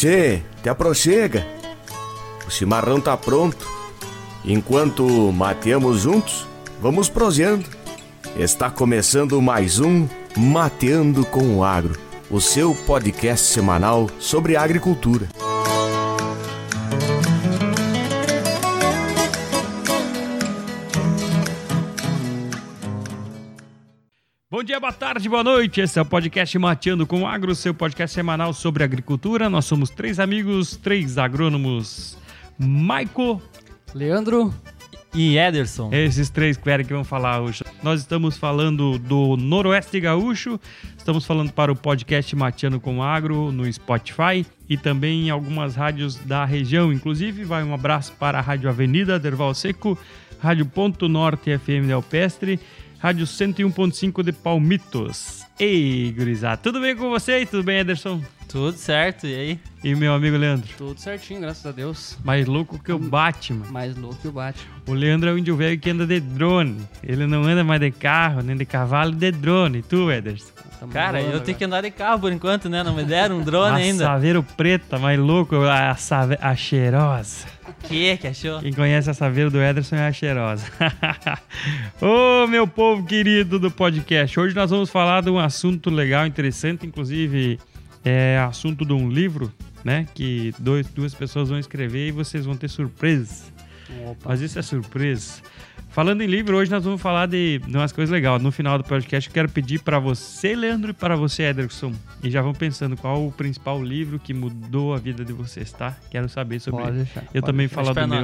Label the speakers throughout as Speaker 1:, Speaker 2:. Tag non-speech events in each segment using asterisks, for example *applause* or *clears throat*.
Speaker 1: Tchê, te aproxega. O chimarrão tá pronto. Enquanto mateamos juntos, vamos proseando. Está começando mais um Mateando com o Agro, o seu podcast semanal sobre agricultura.
Speaker 2: Dia, boa tarde, boa noite. Esse é o podcast Mateando com o Agro, seu podcast semanal sobre agricultura. Nós somos três amigos, três agrônomos. Maico,
Speaker 3: Leandro
Speaker 4: e Ederson.
Speaker 2: Esses três que que vão falar hoje. Nós estamos falando do Noroeste Gaúcho, estamos falando para o podcast Mateando com o Agro no Spotify e também em algumas rádios da região. Inclusive, vai um abraço para a Rádio Avenida Derval Seco, Rádio Ponto Norte FM de Alpestre Rádio 101.5 de Palmitos. Ei, gurizada, tudo bem com vocês? Tudo bem, Ederson?
Speaker 4: Tudo certo, e aí?
Speaker 2: E meu amigo Leandro?
Speaker 3: Tudo certinho, graças a Deus.
Speaker 2: Mais louco que o Batman.
Speaker 3: Mais louco que o Batman.
Speaker 2: O Leandro é o índio velho que anda de drone. Ele não anda mais de carro, nem de cavalo, de drone. E tu, Ederson?
Speaker 4: Cara, eu agora. tenho que andar de carro por enquanto, né? Não me deram um drone ainda.
Speaker 2: Saveiro preta, mais louco, a, save... a cheirosa.
Speaker 4: Que que achou?
Speaker 2: Quem conhece a saveira do Ederson é a cheirosa. *laughs* Ô, oh, meu povo querido do podcast. Hoje nós vamos falar de um assunto legal, interessante, inclusive é assunto de um livro, né? Que dois, duas pessoas vão escrever e vocês vão ter surpresas. Opa. Mas isso é surpresa. Falando em livro, hoje nós vamos falar de, de umas coisas legais. No final do podcast, eu quero pedir para você, Leandro, e para você, Ederson. E já vão pensando qual o principal livro que mudou a vida de vocês, tá? Quero saber sobre
Speaker 3: pode. Deixar,
Speaker 2: eu também
Speaker 3: falar
Speaker 2: do meu.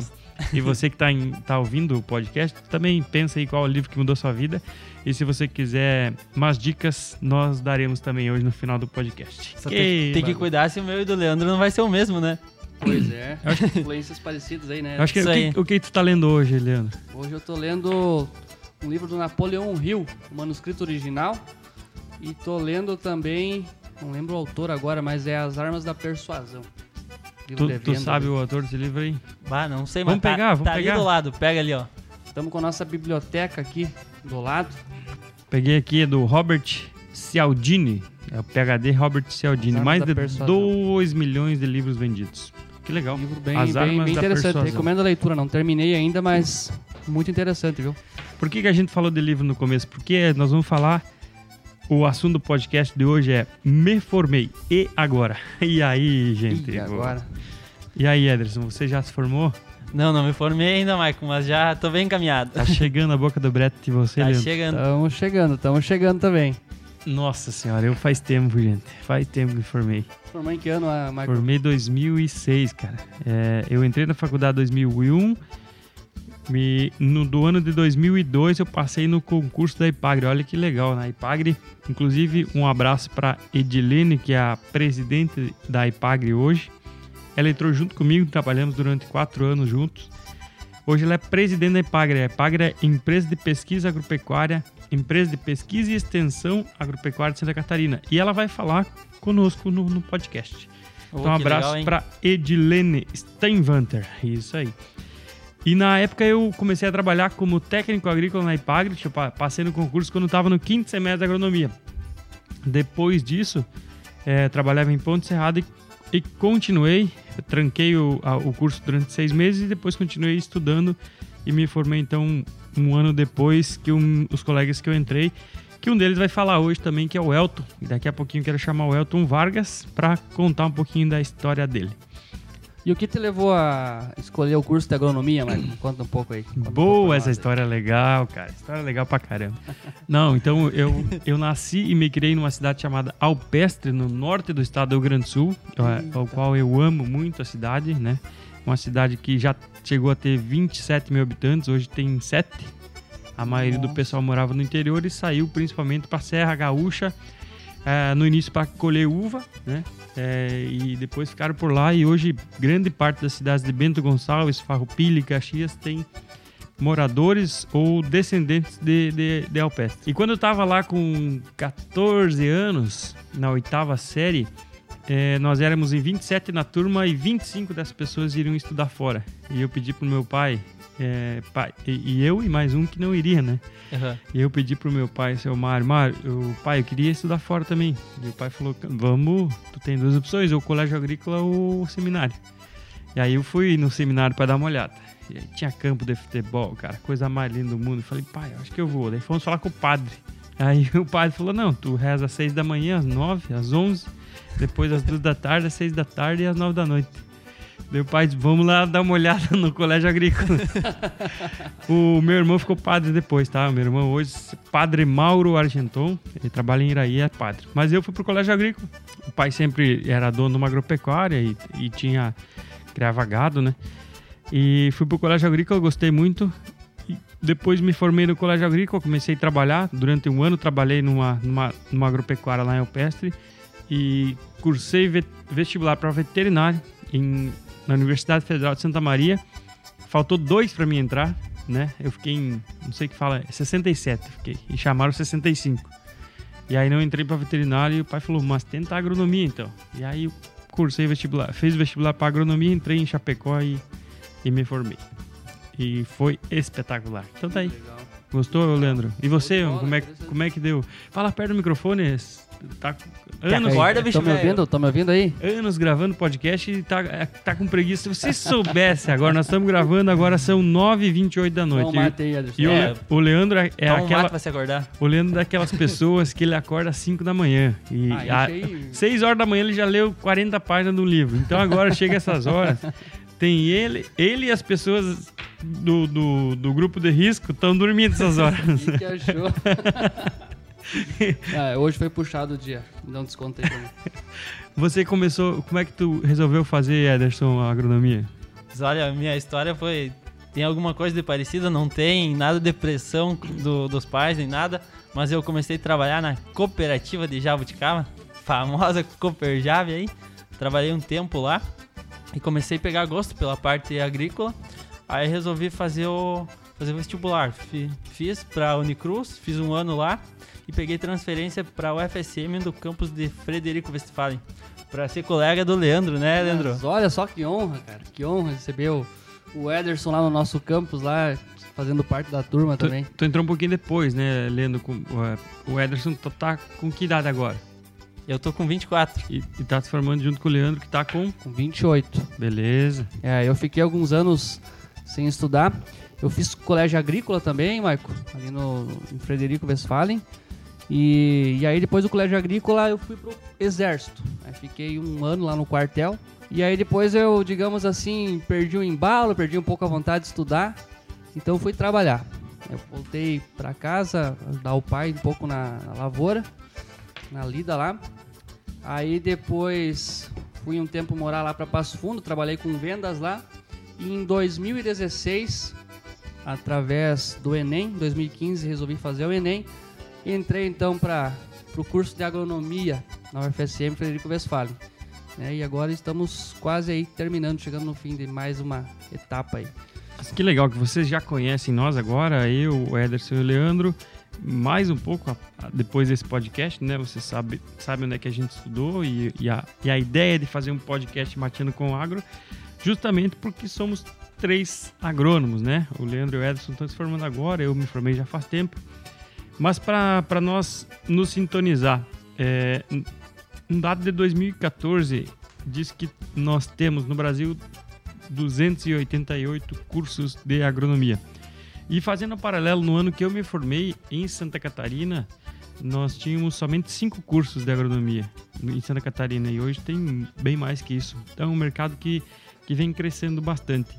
Speaker 2: E você que está tá ouvindo o podcast, também pensa aí qual o livro que mudou a sua vida. E se você quiser mais dicas, nós daremos também hoje no final do podcast.
Speaker 4: Só tem, tem que cuidar se o meu e do Leandro não vai ser o mesmo, né?
Speaker 3: Pois é, acho que influências parecidas aí, né?
Speaker 2: acho que, o, que, o que tu tá lendo hoje, Leandro?
Speaker 3: Hoje eu tô lendo um livro do Napoleão Hill, o manuscrito original. E tô lendo também, não lembro o autor agora, mas é As Armas da Persuasão.
Speaker 2: Tu, tu, sabe o autor desse livro aí?
Speaker 4: Bah, não sei,
Speaker 2: vamos
Speaker 4: mas
Speaker 2: pegar,
Speaker 4: tá,
Speaker 2: vamos
Speaker 4: tá
Speaker 2: pegar.
Speaker 4: ali do lado, pega ali, ó.
Speaker 3: Estamos com a nossa biblioteca aqui do lado.
Speaker 2: Peguei aqui é do Robert Cialdini, é o PhD Robert Cialdini, mais de 2 milhões de livros vendidos. Que legal.
Speaker 3: Livro bem, As bem, bem interessante. Recomendo a leitura. Não terminei ainda, mas muito interessante, viu?
Speaker 2: Por que, que a gente falou de livro no começo? Porque nós vamos falar. O assunto do podcast de hoje é Me Formei. E agora? *laughs* E aí, gente?
Speaker 3: E agora?
Speaker 2: E aí, Ederson, você já se formou?
Speaker 4: Não, não me formei ainda, Maicon, mas já tô bem encaminhado.
Speaker 2: Tá chegando a boca do brete de você,
Speaker 4: Tá
Speaker 2: Leandro?
Speaker 4: chegando.
Speaker 3: Estamos chegando, estamos chegando também.
Speaker 2: Nossa senhora, eu faz tempo, gente. Faz tempo que me formei.
Speaker 3: Formou em que ano, Marco?
Speaker 2: Formei em 2006, cara. É, eu entrei na faculdade em 2001. Me, no, do ano de 2002 eu passei no concurso da Ipagre. Olha que legal, na né? Ipagre. Inclusive, um abraço para Edilene, que é a presidente da Ipagre hoje. Ela entrou junto comigo, trabalhamos durante quatro anos juntos. Hoje ela é presidente da Ipagre. A Ipagre é Empresa de Pesquisa Agropecuária empresa de pesquisa e extensão agropecuária de Santa Catarina. E ela vai falar conosco no, no podcast. Oh, então, um abraço para Edilene Steinvanter. Isso aí. E na época eu comecei a trabalhar como técnico agrícola na Ipagre, passei no concurso quando estava no quinto semestre da agronomia. Depois disso, é, trabalhava em Ponte Serrada e, e continuei, tranquei o, a, o curso durante seis meses e depois continuei estudando e me formei então um ano depois que um, os colegas que eu entrei, que um deles vai falar hoje também, que é o Elton. E daqui a pouquinho quero chamar o Elton Vargas para contar um pouquinho da história dele.
Speaker 3: E o que te levou a escolher o curso de agronomia, Marcos? *clears throat* Conta um pouco aí.
Speaker 2: Boa, um essa história é legal, cara. História é legal pra caramba. Não, então eu, *laughs* eu nasci e me criei numa cidade chamada Alpestre, no norte do estado do Rio Grande do Sul, ao qual eu amo muito a cidade, né? Uma cidade que já chegou a ter 27 mil habitantes, hoje tem 7. A maioria Nossa. do pessoal morava no interior e saiu principalmente para Serra Gaúcha, é, no início para colher uva, né? É, e depois ficaram por lá e hoje grande parte das cidades de Bento Gonçalves, Farroupilha e Caxias tem moradores ou descendentes de, de, de Alpestre. E quando eu estava lá com 14 anos, na oitava série, é, nós éramos em 27 na turma e 25 das pessoas iriam estudar fora. E eu pedi pro meu pai, é, pai e, e, eu e mais um que não iria, né? Uhum. E eu pedi pro meu pai, seu Mário, Mário, eu, pai, eu queria estudar fora também. E o pai falou, vamos, tu tem duas opções, ou colégio agrícola ou seminário. E aí eu fui no seminário para dar uma olhada. E aí tinha campo de futebol, cara, coisa mais linda do mundo. Eu falei, pai, acho que eu vou. Daí fomos falar com o padre. Aí *laughs* o padre falou, não, tu reza às seis da manhã, às nove, às onze depois às duas da tarde, às seis da tarde e às nove da noite. Meu pai disse, vamos lá dar uma olhada no colégio agrícola. *laughs* o meu irmão ficou padre depois, tá? O meu irmão hoje, padre Mauro Argenton, ele trabalha em Iraí, é padre. Mas eu fui pro colégio agrícola. O pai sempre era dono de uma agropecuária e, e tinha, criava gado, né? E fui pro colégio agrícola, gostei muito. E depois me formei no colégio agrícola, comecei a trabalhar. Durante um ano trabalhei numa, numa, numa agropecuária lá em Alpestre e cursei vestibular para veterinário em, na Universidade Federal de Santa Maria. Faltou dois para mim entrar, né? Eu fiquei em, não sei o que fala, 67, fiquei, e chamaram 65. E aí não entrei para veterinário e o pai falou, mas tenta agronomia então. E aí eu cursei vestibular, fiz vestibular para agronomia, entrei em Chapecó e, e me formei. E foi espetacular. Então tá aí. Gostou, Leandro? E você, como é, como é que deu? Fala perto do microfone, tá anos.
Speaker 3: Guarda, bicho, me ouvindo? Tô me ouvindo aí?
Speaker 2: Anos gravando podcast e tá, é, tá com preguiça. Se você soubesse agora, nós estamos gravando, agora são 9h28 da noite. Não,
Speaker 3: matei,
Speaker 2: e, e é, o, Leandro é, é aquela.
Speaker 4: Um pra se acordar.
Speaker 2: O Leandro é daquelas pessoas que ele acorda às 5 da manhã. E ah, 6 horas da manhã ele já leu 40 páginas do livro. Então agora chega essas horas. Tem ele, ele e as pessoas do, do, do grupo de risco estão dormindo essas horas. *laughs*
Speaker 3: que achou? ah, hoje foi puxado o dia. Não descontei mim.
Speaker 2: Você começou. Como é que tu resolveu fazer, Ederson, a agronomia?
Speaker 4: Olha, minha história foi. Tem alguma coisa de parecida? Não tem nada de pressão do, dos pais, nem nada. Mas eu comecei a trabalhar na cooperativa de Jabuticaba, famosa Cooperjave aí. Trabalhei um tempo lá e comecei a pegar gosto pela parte agrícola. Aí resolvi fazer o, fazer o vestibular. Fiz para Unicruz, fiz um ano lá e peguei transferência para o FSM do campus de Frederico Westphalen. Para ser colega do Leandro, né, Leandro? Mas
Speaker 3: olha só que honra, cara. Que honra receber o, o Ederson lá no nosso campus, lá fazendo parte da turma
Speaker 2: tu,
Speaker 3: também.
Speaker 2: Tu entrou um pouquinho depois, né, Leandro? Com, o Ederson tá com que idade agora?
Speaker 4: Eu tô com 24.
Speaker 2: E, e tá se formando junto com o Leandro, que tá com?
Speaker 3: Com 28.
Speaker 2: Beleza.
Speaker 3: É, eu fiquei alguns anos sem estudar. Eu fiz colégio agrícola também, Maico, ali no, em Frederico Westphalen. E, e aí depois do colégio agrícola eu fui pro exército. Aí fiquei um ano lá no quartel. E aí depois eu, digamos assim, perdi o embalo, perdi um pouco a vontade de estudar. Então fui trabalhar. Eu voltei para casa, ajudar o pai um pouco na, na lavoura, na lida lá. Aí depois fui um tempo morar lá para Passo Fundo, trabalhei com vendas lá. E em 2016, através do Enem, 2015 resolvi fazer o Enem entrei então para o curso de agronomia na UFSM Frederico Westphalen. Né? E agora estamos quase aí terminando, chegando no fim de mais uma etapa aí.
Speaker 2: Que legal que vocês já conhecem nós agora, eu, o Ederson e o Leandro. Mais um pouco depois desse podcast, né? Você sabe, sabe onde é que a gente estudou e, e, a, e a ideia de fazer um podcast Mateando com Agro, justamente porque somos três agrônomos, né? O Leandro e o Ederson estão se formando agora, eu me formei já faz tempo. Mas para nós nos sintonizar, é, um dado de 2014 diz que nós temos no Brasil 288 cursos de agronomia. E fazendo um paralelo, no ano que eu me formei em Santa Catarina, nós tínhamos somente cinco cursos de agronomia em Santa Catarina e hoje tem bem mais que isso. Então é um mercado que, que vem crescendo bastante.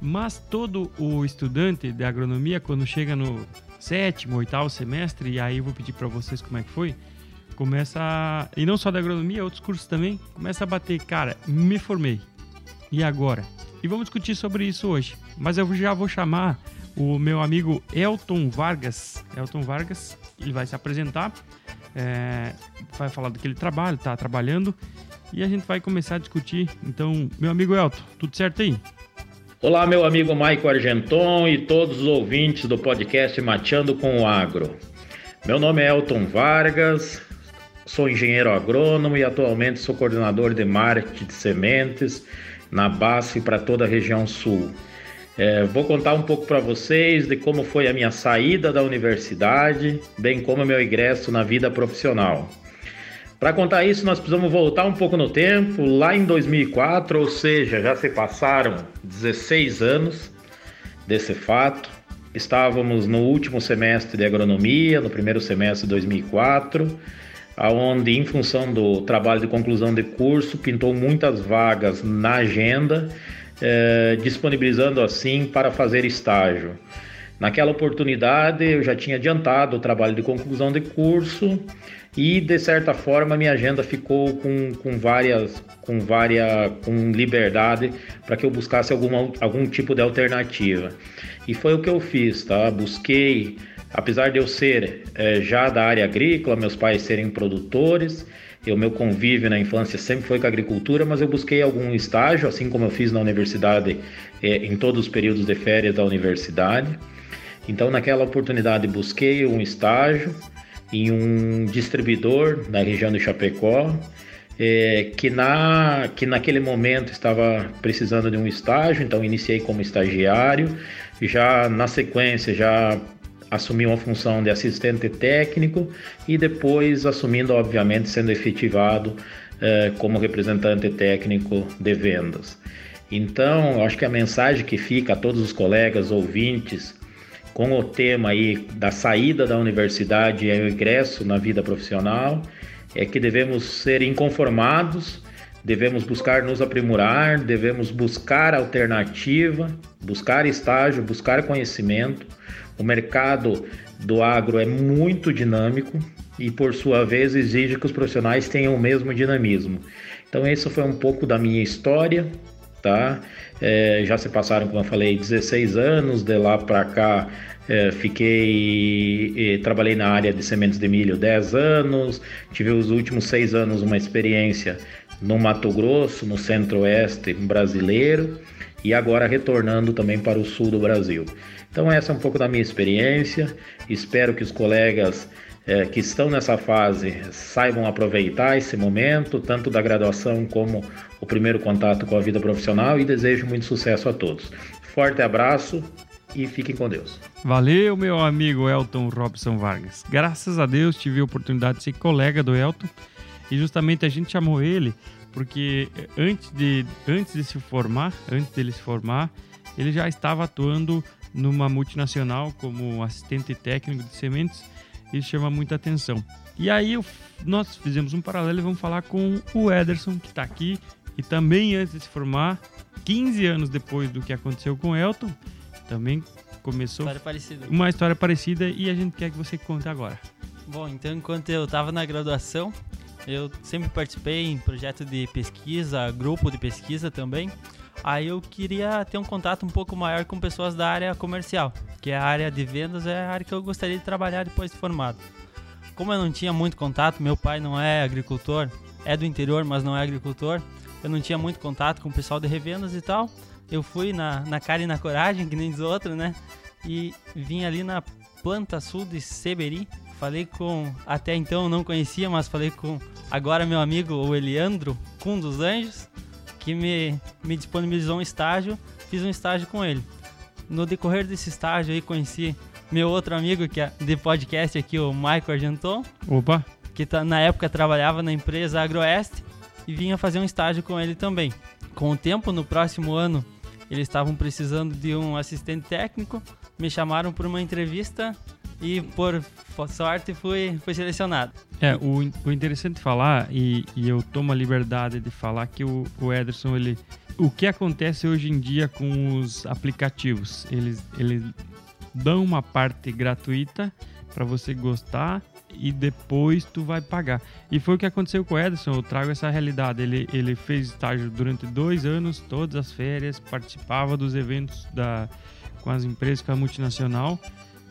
Speaker 2: Mas todo o estudante de agronomia, quando chega no sétimo, oitavo semestre, e aí eu vou pedir para vocês como é que foi, começa, a, e não só da agronomia, outros cursos também, começa a bater, cara, me formei, e agora? E vamos discutir sobre isso hoje. Mas eu já vou chamar o meu amigo Elton Vargas. Elton Vargas, ele vai se apresentar, é, vai falar do que ele trabalha, está trabalhando, e a gente vai começar a discutir. Então, meu amigo Elton, tudo certo aí?
Speaker 5: Olá, meu amigo Maico Argenton e todos os ouvintes do podcast Mateando com o Agro. Meu nome é Elton Vargas, sou engenheiro agrônomo e atualmente sou coordenador de marketing de sementes na base para toda a região sul. É, vou contar um pouco para vocês de como foi a minha saída da universidade, bem como meu ingresso na vida profissional. Para contar isso, nós precisamos voltar um pouco no tempo, lá em 2004, ou seja, já se passaram 16 anos desse fato. Estávamos no último semestre de agronomia, no primeiro semestre de 2004, aonde em função do trabalho de conclusão de curso pintou muitas vagas na agenda, eh, disponibilizando assim para fazer estágio. Naquela oportunidade eu já tinha adiantado o trabalho de conclusão de curso e de certa forma minha agenda ficou com, com várias com várias com liberdade para que eu buscasse alguma, algum tipo de alternativa e foi o que eu fiz tá busquei apesar de eu ser é, já da área agrícola meus pais serem produtores o meu convívio na infância sempre foi com a agricultura, mas eu busquei algum estágio, assim como eu fiz na universidade, é, em todos os períodos de férias da universidade. Então, naquela oportunidade, busquei um estágio em um distribuidor na região de Chapecó, é, que, na, que naquele momento estava precisando de um estágio, então iniciei como estagiário, já na sequência já assumi uma função de assistente técnico e depois assumindo, obviamente, sendo efetivado é, como representante técnico de vendas. Então, acho que a mensagem que fica a todos os colegas ouvintes com o tema aí da saída da universidade e o ingresso na vida profissional, é que devemos ser inconformados, devemos buscar nos aprimorar, devemos buscar alternativa, buscar estágio, buscar conhecimento. O mercado do agro é muito dinâmico e, por sua vez, exige que os profissionais tenham o mesmo dinamismo. Então, esse foi um pouco da minha história, tá? É, já se passaram, como eu falei, 16 anos, de lá para cá é, fiquei, trabalhei na área de sementes de milho 10 anos, tive os últimos seis anos uma experiência no Mato Grosso, no centro-oeste brasileiro, e agora retornando também para o sul do Brasil. Então essa é um pouco da minha experiência, espero que os colegas é, que estão nessa fase saibam aproveitar esse momento, tanto da graduação como o primeiro contato com a vida profissional e desejo muito sucesso a todos. Forte abraço e fiquem com Deus.
Speaker 2: Valeu, meu amigo Elton Robson Vargas. Graças a Deus tive a oportunidade de ser colega do Elton e justamente a gente chamou ele porque antes de, antes de se formar, antes dele se formar, ele já estava atuando numa multinacional como assistente técnico de sementes isso chama muita atenção. E aí nós fizemos um paralelo e vamos falar com o Ederson, que está aqui, e também antes de se formar, 15 anos depois do que aconteceu com o Elton, também começou
Speaker 4: história
Speaker 2: uma história parecida e a gente quer que você conte agora.
Speaker 4: Bom, então enquanto eu estava na graduação, eu sempre participei em projeto de pesquisa, grupo de pesquisa também. Aí eu queria ter um contato um pouco maior com pessoas da área comercial, que a área de vendas, é a área que eu gostaria de trabalhar depois de formado. Como eu não tinha muito contato, meu pai não é agricultor, é do interior, mas não é agricultor, eu não tinha muito contato com o pessoal de revendas e tal. Eu fui na, na cara e na coragem, que nem os outros, né? E vim ali na planta sul de Seberi. Falei com, até então não conhecia, mas falei com agora meu amigo, o Eliandro, com dos Anjos que me, me disponibilizou um estágio, fiz um estágio com ele. No decorrer desse estágio aí conheci meu outro amigo que é de podcast aqui, o Michael Argenton.
Speaker 2: Opa!
Speaker 4: Que tá, na época trabalhava na empresa Agroeste e vinha fazer um estágio com ele também. Com o tempo, no próximo ano, eles estavam precisando de um assistente técnico, me chamaram para uma entrevista e por sorte fui, fui selecionado.
Speaker 2: É, o, o interessante falar, e, e eu tomo a liberdade de falar que o, o Ederson, ele, o que acontece hoje em dia com os aplicativos? Eles, eles dão uma parte gratuita para você gostar e depois tu vai pagar. E foi o que aconteceu com o Ederson, eu trago essa realidade. Ele, ele fez estágio durante dois anos, todas as férias, participava dos eventos da, com as empresas, com a multinacional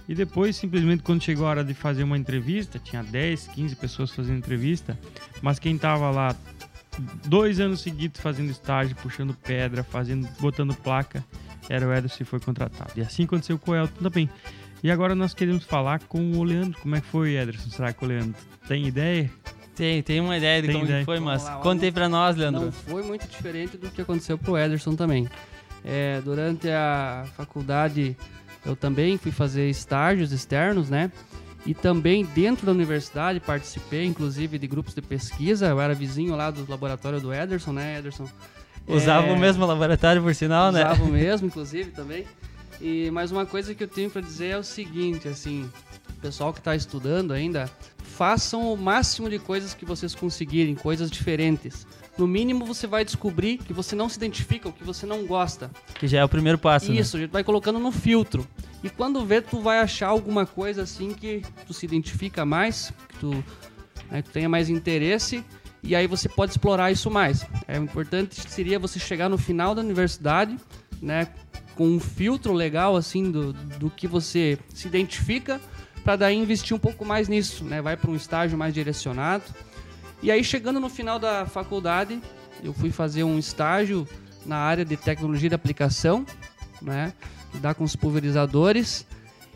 Speaker 2: e depois, simplesmente, quando chegou a hora de fazer uma entrevista, tinha 10, 15 pessoas fazendo entrevista, mas quem tava lá dois anos seguidos fazendo estágio, puxando pedra, fazendo, botando placa, era o Ederson que foi contratado. E assim aconteceu com o Elton também. E agora nós queremos falar com o Leandro. Como é que foi, Ederson? Será que o Leandro tem ideia?
Speaker 4: Tem, tem uma ideia de
Speaker 2: Tem
Speaker 4: como
Speaker 2: ideia.
Speaker 4: que foi, mas
Speaker 3: lá,
Speaker 4: contei pra nós, Leandro.
Speaker 3: Não foi muito diferente do que aconteceu pro Ederson também. É, durante a faculdade, eu também fui fazer estágios externos, né? E também dentro da universidade participei, inclusive, de grupos de pesquisa. Eu era vizinho lá do laboratório do Ederson, né, Ederson?
Speaker 4: Usava
Speaker 3: É,
Speaker 4: o mesmo laboratório, por sinal, né?
Speaker 3: Usava o *laughs* mesmo, inclusive, também. E mais uma coisa que eu tenho pra dizer é o seguinte, assim, pessoal que tá estudando ainda, façam o máximo de coisas que vocês conseguirem, coisas diferentes. No mínimo você vai descobrir que você não se identifica, o que você não gosta.
Speaker 4: Que já é o primeiro passo, né?
Speaker 3: Isso, a gente vai colocando no filtro. E quando vê, tu vai achar alguma coisa assim que tu se identifica mais, que tu, né, tu tenha mais interesse, e aí você pode explorar isso mais. É importante seria você chegar no final da universidade, né, com um filtro legal assim do, do que você se identifica, para daí investir um pouco mais nisso, né? Vai para um estágio mais direcionado. E aí chegando no final da faculdade, eu fui fazer um estágio na área de tecnologia de aplicação, né? Lidar com os pulverizadores.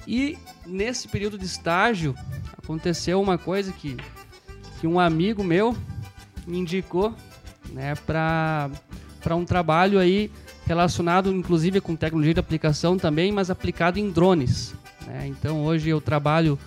Speaker 3: E nesse período de estágio aconteceu uma coisa que, que um amigo meu me indicou, né, para um trabalho aí relacionado inclusive com tecnologia de aplicação também, mas aplicado em drones. né? Então hoje eu trabalho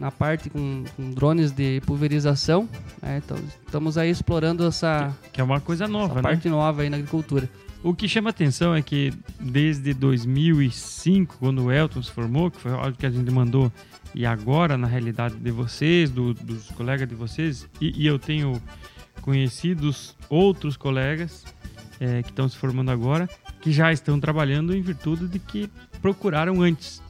Speaker 3: na parte com, com drones de pulverização. Né? Então estamos aí explorando essa,
Speaker 2: Que é uma coisa nova, né?
Speaker 3: parte nova aí na agricultura.
Speaker 2: O que chama atenção é que desde 2005, quando o Elton se formou, que foi o áudio que a gente mandou, e agora, na realidade de vocês, do- dos colegas de vocês, e, e eu tenho conhecidos outros colegas eh, que estão se formando agora, que já estão trabalhando em virtude de que procuraram antes.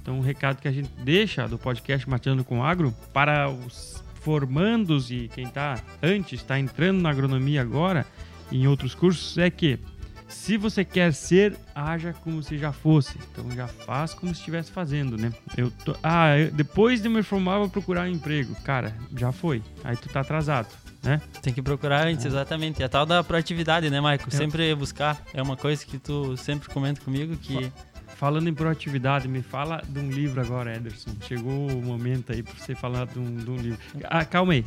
Speaker 2: Então, o recado que a gente deixa do podcast Mateando com Agro para os formandos e quem está antes, está entrando na agronomia agora, em outros cursos, é que se você quer ser, haja como se já fosse. Então já faz como se estivesse fazendo, né? Eu tô, ah, eu- depois de me formar, vou procurar um emprego. Cara, já foi. Aí tu tá atrasado, né?
Speaker 4: Tem que procurar antes, exatamente. É a tal da proatividade, né, Maico?
Speaker 2: É.
Speaker 4: Sempre buscar. É uma coisa que tu sempre comenta comigo que
Speaker 2: Falando em proatividade, me fala de um livro agora, Ederson. Chegou o momento aí pra você falar de um, de um livro. Ah, calma aí.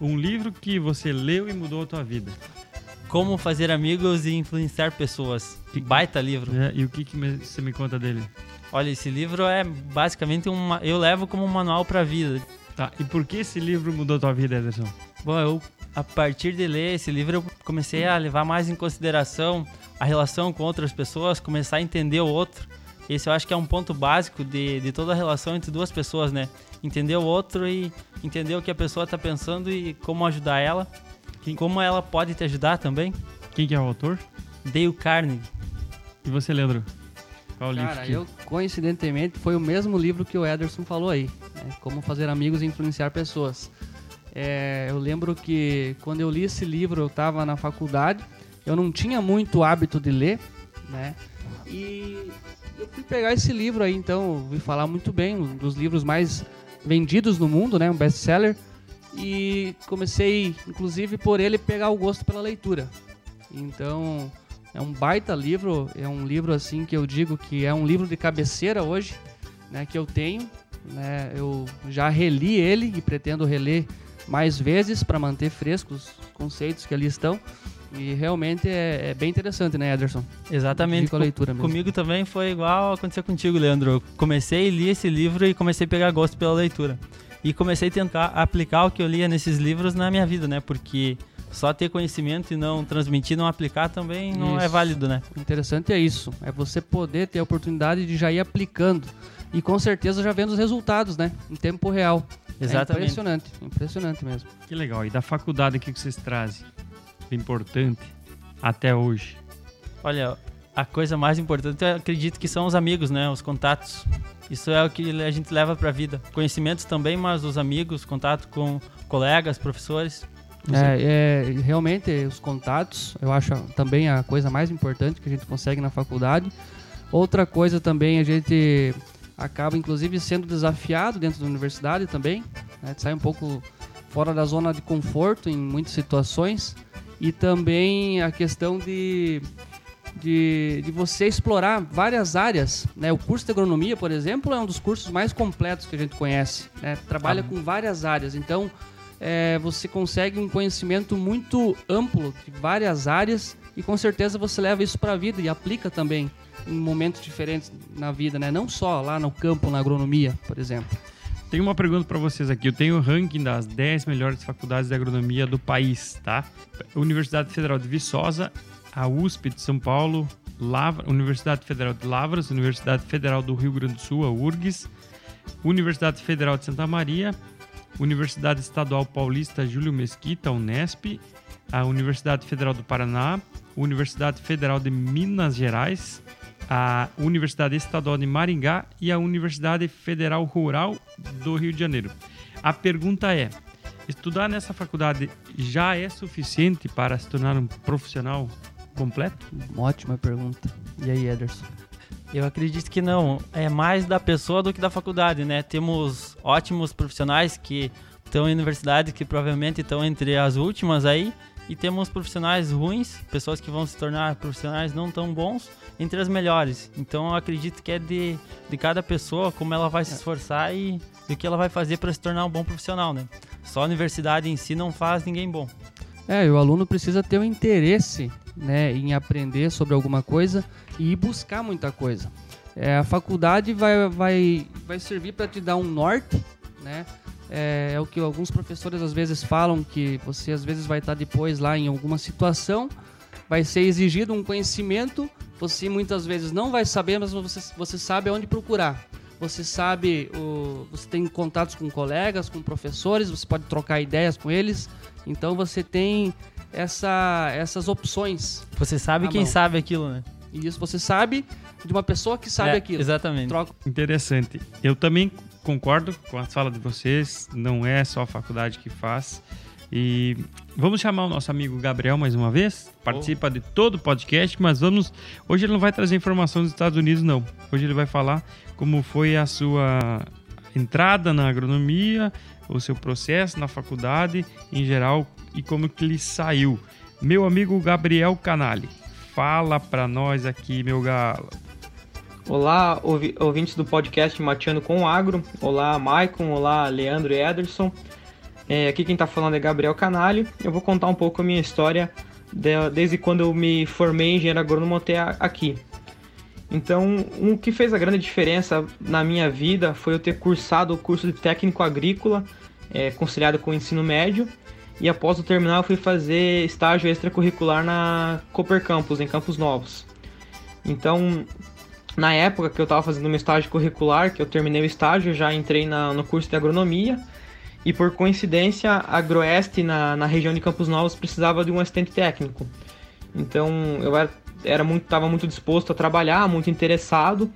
Speaker 2: Um livro que você leu e mudou a tua vida.
Speaker 4: como fazer amigos e influenciar pessoas. Que baita livro.
Speaker 2: né? E o que, que me- você me conta dele?
Speaker 4: Olha, esse livro é basicamente uma. Eu levo como um manual pra vida.
Speaker 2: Tá, e por que esse livro mudou a tua vida, Ederson?
Speaker 4: Bom, eu, a partir de ler esse livro, eu comecei a levar mais em consideração a relação com outras pessoas, começar a entender o outro. Esse eu acho que é um ponto básico de, de toda a relação entre duas pessoas, né? Entender o outro e entender o que a pessoa tá pensando e como ajudar ela. Como ela pode te ajudar também.
Speaker 2: Quem que é o autor?
Speaker 4: Dale Carnegie.
Speaker 2: E você, Leandro? Qual livro?
Speaker 3: Cara,
Speaker 2: que-
Speaker 3: eu coincidentemente foi o mesmo livro que o Ederson falou aí, né? Como fazer amigos e influenciar pessoas. É, eu lembro que quando eu li esse livro eu estava na faculdade, eu não tinha muito hábito de ler, né? E eu fui pegar esse livro aí, então ouvi falar muito bem, um dos livros mais vendidos no mundo, né? Um best-seller. E comecei, inclusive, por ele pegar o gosto pela leitura. Então, é um baita livro, é um livro assim que eu digo que é um livro de cabeceira hoje, né, que eu tenho, né? Eu já reli ele e pretendo reler mais vezes para manter frescos os conceitos que ali estão. E realmente é, é bem interessante, né, Ederson?
Speaker 4: Exatamente.
Speaker 3: Indico a leitura mesmo.
Speaker 4: Comigo também foi igual aconteceu contigo, Leandro. Eu comecei, li esse livro e comecei a pegar gosto pela leitura. E comecei a tentar aplicar o que eu lia nesses livros na minha vida, né? Porque só ter conhecimento e não transmitir, não aplicar também não é
Speaker 3: Isso.
Speaker 4: válido, né?
Speaker 3: O interessante é isso, é você poder ter a oportunidade de já ir aplicando e com certeza já vendo os resultados, né, em tempo real. É
Speaker 4: Exatamente.
Speaker 3: impressionante, impressionante mesmo.
Speaker 2: Que legal. E da faculdade, o que que vocês trazem? Importante até hoje?
Speaker 4: Olha, a coisa mais importante eu acredito que são os amigos, né? Os contatos. Isso é o que a gente leva pra vida. Conhecimentos também, mas os amigos, contato com colegas, professores.
Speaker 3: É, é, realmente, os contatos, eu acho também a coisa mais importante que a gente consegue na faculdade. Outra coisa também, a gente acaba inclusive sendo desafiado dentro da universidade também, né, de sair um pouco fora da zona de conforto em muitas situações. E também a questão de, de, de você explorar várias áreas. Né? O curso de agronomia, por exemplo, é um dos cursos mais completos que a gente conhece. né? Trabalha com várias áreas. Então, é, você consegue um conhecimento muito amplo de várias áreas e com certeza você leva isso para a vida e aplica também em momentos diferentes na vida, né? Não só lá no campo, na agronomia, por exemplo.
Speaker 2: Tenho uma pergunta para vocês aqui. Eu tenho o ranking das 10 melhores faculdades de agronomia do país, tá? Universidade Federal de Viçosa, a USP de São Paulo, Lavra, Universidade Federal de Lavras, Universidade Federal do Rio Grande do Sul, a URGS, Universidade Federal de Santa Maria, Universidade Estadual Paulista Júlio Mesquita, Unesp, a Universidade Federal do Paraná, Universidade Federal de Minas Gerais, a Universidade Estadual de Maringá e a Universidade Federal Rural do Rio de Janeiro. A pergunta é: estudar nessa faculdade já é suficiente para se tornar um profissional completo?
Speaker 3: Ótima pergunta. E aí, Ederson?
Speaker 4: Eu acredito que não. É mais da pessoa do que da faculdade, né? Temos ótimos profissionais que estão em universidade, que provavelmente estão entre as últimas aí. E temos profissionais ruins, pessoas que vão se tornar profissionais não tão bons, entre as melhores. Então eu acredito que é de, de cada pessoa, como ela vai se esforçar e o que ela vai fazer para se tornar um bom profissional, né? Só a universidade em si não faz ninguém bom.
Speaker 3: É, o aluno precisa ter um interesse né, em aprender sobre alguma coisa e buscar muita coisa. É, a faculdade vai, vai, vai servir para te dar um norte, né? É, é, o que alguns professores às vezes falam que você às vezes vai estar depois lá em alguma situação, vai ser exigido um conhecimento, você muitas vezes não vai saber, mas você, você sabe aonde procurar. Você sabe, o, você tem contatos com colegas, com professores, você pode trocar ideias com eles. Então você tem essa, essas opções.
Speaker 4: Você sabe quem mão. sabe aquilo, né?
Speaker 3: E isso você sabe de uma pessoa que sabe
Speaker 4: é,
Speaker 3: aquilo.
Speaker 4: Exatamente.
Speaker 2: Troca. Interessante. Eu também concordo com a fala de vocês. Não é só a faculdade que faz. E vamos chamar o nosso amigo Gabriel mais uma vez. Participa oh. de todo o podcast, mas vamos. Hoje ele não vai trazer informação dos Estados Unidos, não. Hoje ele vai falar como foi a sua entrada na agronomia, o seu processo na faculdade em geral e como que ele saiu. Meu amigo Gabriel Canali, fala para nós aqui, meu galo.
Speaker 6: Olá, ouvintes do podcast Mateando com o Agro. Olá, Maicon. Olá, Leandro e Ederson. É, aqui quem está falando é Gabriel Canali. Eu vou contar um pouco a minha história de, desde quando eu me formei em engenheiro agrônomo até aqui. Então, o que fez a grande diferença na minha vida foi eu ter cursado o curso de técnico agrícola, é, conciliado com o ensino médio, e após o terminal eu fui fazer estágio extracurricular na Cooper Campus, em Campos Novos. Então, na época que eu estava fazendo meu estágio curricular, que eu terminei o estágio, já entrei na, no curso de agronomia, e por coincidência, a Agroeste, na, na região de Campos Novos, precisava de um assistente técnico. Então, eu era era muito, estava muito disposto a trabalhar, muito interessado.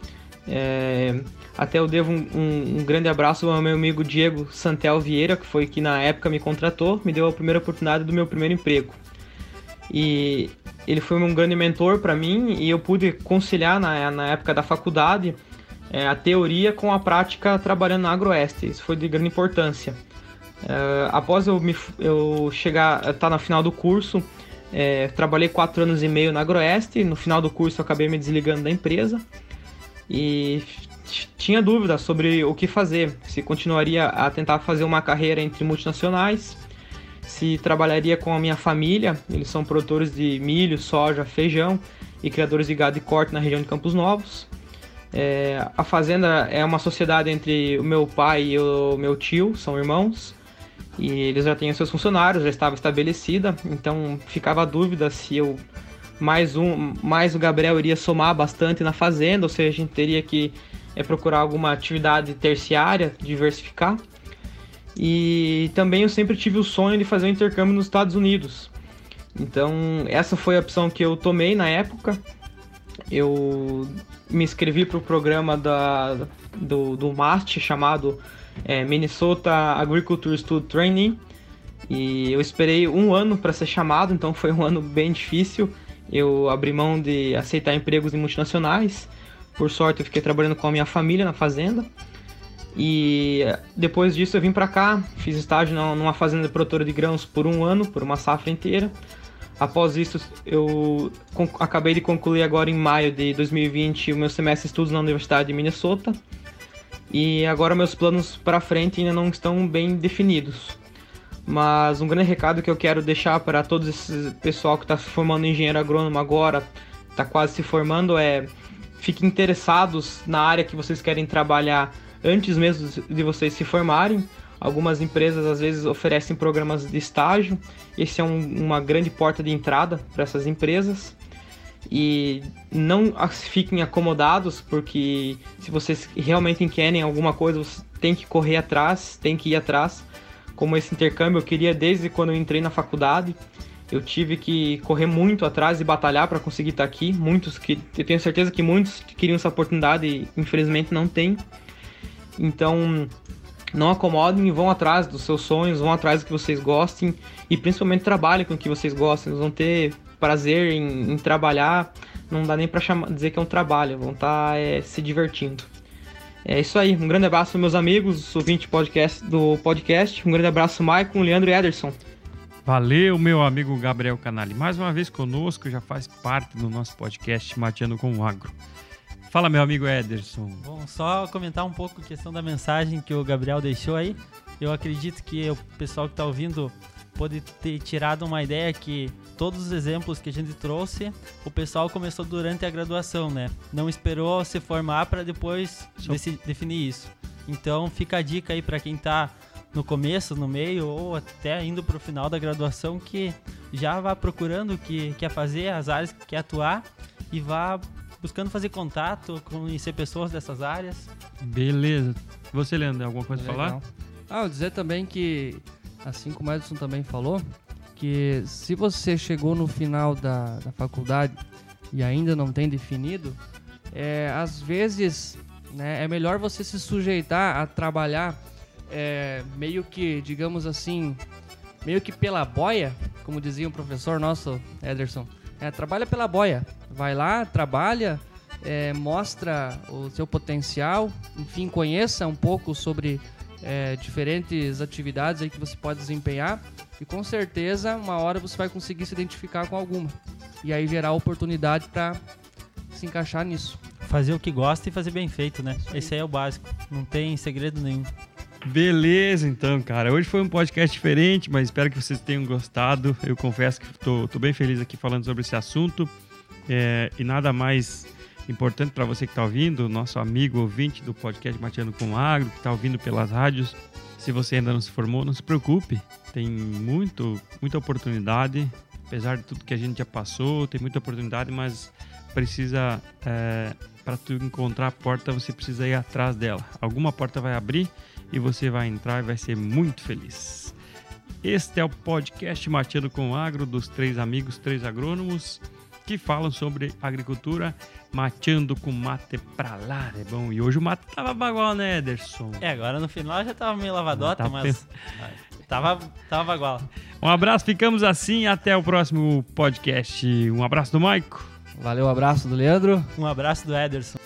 Speaker 6: É, até eu devo um, um, um, grande abraço ao meu amigo Diego Santel Vieira, que foi que na época me contratou, me deu a primeira oportunidade do meu primeiro emprego. E ele foi um grande mentor para mim e eu pude conciliar na, na época da faculdade é, a teoria com a prática trabalhando na Agroeste. Isso foi de grande importância. É, após eu, me, eu chegar, estar tá na final do curso, é, trabalhei quatro anos e meio na Agroeste. No final do curso, eu acabei me desligando da empresa e tinha dúvida sobre o que fazer. Se continuaria a tentar fazer uma carreira entre multinacionais, se trabalharia com a minha família. Eles são produtores de milho, soja, feijão e criadores de gado e corte na região de Campos Novos. É, a fazenda é uma sociedade entre o meu pai e o meu tio, são irmãos. E eles já tinham seus funcionários, já estava estabelecida, então ficava a dúvida se eu mais um, mais o Gabriel iria somar bastante na fazenda, ou seja, a gente teria que é, procurar alguma atividade terciária, diversificar. E também eu sempre tive o sonho de fazer um intercâmbio nos Estados Unidos. Então, essa foi a opção que eu tomei na época. Eu me inscrevi para o programa da, do, do MAST chamado é, Minnesota Agriculture Student Training e eu esperei um ano para ser chamado, então foi um *laughs* ano bem difícil. Eu abri mão de aceitar empregos em multinacionais. Por sorte, eu fiquei trabalhando com a minha família na fazenda. E depois disso, eu vim para cá, fiz estágio numa fazenda produtora de grãos por um ano, por uma safra inteira. Após isso, eu acabei de concluir agora em maio de 2020 o meu semestre de estudos na Universidade de Minnesota. E agora meus planos para frente ainda não estão bem definidos. Mas um grande recado que eu quero deixar para todos esse pessoal que está se formando engenheiro agrônomo agora, está quase se formando, é fiquem interessados na área que vocês querem trabalhar antes mesmo de vocês se formarem. Algumas empresas às vezes oferecem programas de estágio. Esse é um, uma grande porta de entrada para essas empresas. E não fiquem acomodados, porque se vocês realmente querem alguma coisa, você tem que correr atrás, tem que ir atrás. Como esse intercâmbio, eu queria desde quando eu entrei na faculdade. Eu tive que correr muito atrás e batalhar para conseguir estar aqui. Muitos que eu tenho certeza que muitos queriam essa oportunidade e infelizmente não tem. Então, não acomodem, vão atrás dos seus sonhos, vão atrás do que vocês gostem e principalmente trabalhem com o que vocês gostem. Vocês vão ter prazer em, em trabalhar, não dá nem para dizer que é um trabalho, vão estar tá, é, se divertindo. É isso aí, um grande abraço meus amigos, ouvintes podcast, do podcast, um grande abraço Maicon, Leandro e Ederson.
Speaker 2: Valeu, meu amigo Gabriel Canali, mais uma vez conosco, já faz parte do nosso podcast Mateando com o Agro. Fala, meu amigo Ederson.
Speaker 4: Bom, só comentar um pouco a questão da mensagem que o Gabriel deixou aí. Eu acredito que o pessoal que está ouvindo pode ter tirado uma ideia que todos os exemplos que a gente trouxe, o pessoal começou durante a graduação, né? Não esperou se formar para depois definir isso. Então fica a dica aí para quem está no começo, no meio ou até indo para o final da graduação que já vá procurando o que quer fazer, as áreas que quer atuar e vá buscando fazer contato, conhecer pessoas dessas áreas.
Speaker 2: Beleza. Você, Leandro, alguma coisa para falar?
Speaker 3: Ah, eu dizer também que, assim como o Edson também falou, que se você chegou no final da, da faculdade e ainda não tem definido, é, às vezes né, é melhor você se sujeitar a trabalhar é, meio que, digamos assim, meio que pela boia, como dizia um professor nosso, Ederson. É, trabalha pela boia. Vai lá, trabalha, é, mostra o seu potencial, enfim, conheça um pouco sobre é, diferentes atividades aí que você pode desempenhar e com certeza uma hora você vai conseguir se identificar com alguma e aí gerar oportunidade para se encaixar nisso.
Speaker 4: Fazer o que gosta e fazer bem feito, né? Esse aí é o básico, não tem segredo nenhum.
Speaker 2: Beleza, então, cara. Hoje foi um podcast diferente, mas espero que vocês tenham gostado. Eu confesso que estou bem feliz aqui falando sobre esse assunto. É, e nada mais importante para você que está ouvindo, nosso amigo ouvinte do podcast Mateando com Agro, que está ouvindo pelas rádios. Se você ainda não se formou, não se preocupe. Tem muito, muita oportunidade. Apesar de tudo que a gente já passou, tem muita oportunidade, mas precisa, é, para tu encontrar a porta, você precisa ir atrás dela. Alguma porta vai abrir e você vai entrar e vai ser muito feliz. Este é o podcast Mateando com Agro dos três amigos, três agrônomos que falam sobre agricultura, mateando com mate pra lá, é bom. E hoje o mate tava bagual, né, Ederson?
Speaker 4: É, agora no final já tava meio lavadota, tá mas *laughs* tava, tava bagual.
Speaker 2: Um abraço, ficamos assim, até o próximo podcast. Um abraço do Maico.
Speaker 3: Valeu, um abraço do Leandro.
Speaker 4: Um abraço do Ederson.